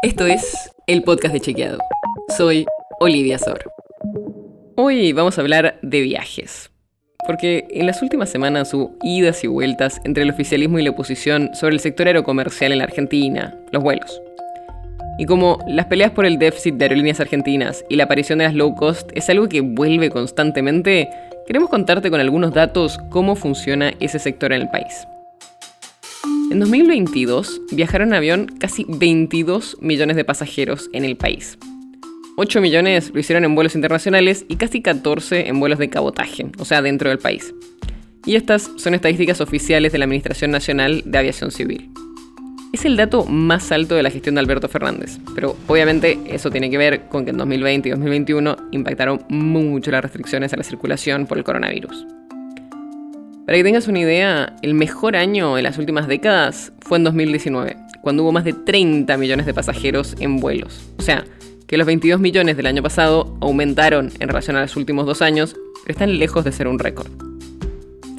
Esto es el podcast de Chequeado. Soy Olivia Sor. Hoy vamos a hablar de viajes. Porque en las últimas semanas hubo idas y vueltas entre el oficialismo y la oposición sobre el sector aerocomercial en la Argentina, los vuelos. Y como las peleas por el déficit de aerolíneas argentinas y la aparición de las low cost es algo que vuelve constantemente, queremos contarte con algunos datos cómo funciona ese sector en el país. En 2022 viajaron en avión casi 22 millones de pasajeros en el país. 8 millones lo hicieron en vuelos internacionales y casi 14 en vuelos de cabotaje, o sea, dentro del país. Y estas son estadísticas oficiales de la Administración Nacional de Aviación Civil. Es el dato más alto de la gestión de Alberto Fernández, pero obviamente eso tiene que ver con que en 2020 y 2021 impactaron mucho las restricciones a la circulación por el coronavirus. Para que tengas una idea, el mejor año en las últimas décadas fue en 2019, cuando hubo más de 30 millones de pasajeros en vuelos. O sea, que los 22 millones del año pasado aumentaron en relación a los últimos dos años, pero están lejos de ser un récord.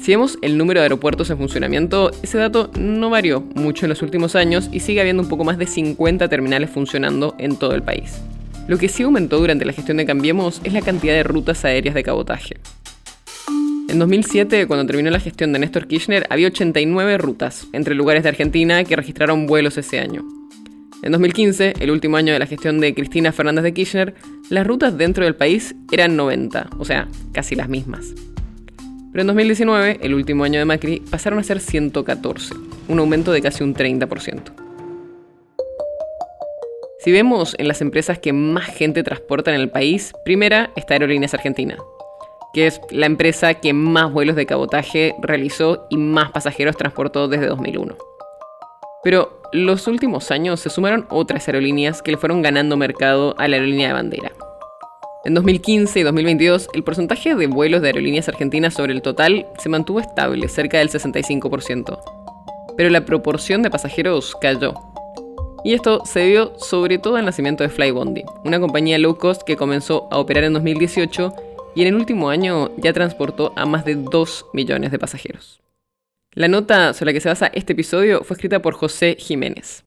Si vemos el número de aeropuertos en funcionamiento, ese dato no varió mucho en los últimos años y sigue habiendo un poco más de 50 terminales funcionando en todo el país. Lo que sí aumentó durante la gestión de Cambiemos es la cantidad de rutas aéreas de cabotaje. En 2007, cuando terminó la gestión de Néstor Kirchner, había 89 rutas entre lugares de Argentina que registraron vuelos ese año. En 2015, el último año de la gestión de Cristina Fernández de Kirchner, las rutas dentro del país eran 90, o sea, casi las mismas. Pero en 2019, el último año de Macri, pasaron a ser 114, un aumento de casi un 30%. Si vemos en las empresas que más gente transporta en el país, primera está Aerolíneas Argentina, que es la empresa que más vuelos de cabotaje realizó y más pasajeros transportó desde 2001. Pero los últimos años se sumaron otras aerolíneas que le fueron ganando mercado a la aerolínea de bandera. En 2015 y 2022, el porcentaje de vuelos de aerolíneas argentinas sobre el total se mantuvo estable, cerca del 65%. Pero la proporción de pasajeros cayó. Y esto se debió sobre todo al nacimiento de Flybondi, una compañía low cost que comenzó a operar en 2018 y en el último año ya transportó a más de 2 millones de pasajeros. La nota sobre la que se basa este episodio fue escrita por José Jiménez.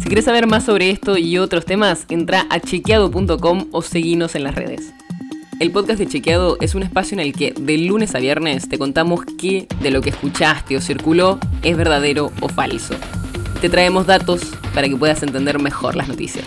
Si quieres saber más sobre esto y otros temas, entra a chequeado.com o seguinos en las redes. El podcast de Chequeado es un espacio en el que de lunes a viernes te contamos qué de lo que escuchaste o circuló es verdadero o falso. Te traemos datos para que puedas entender mejor las noticias.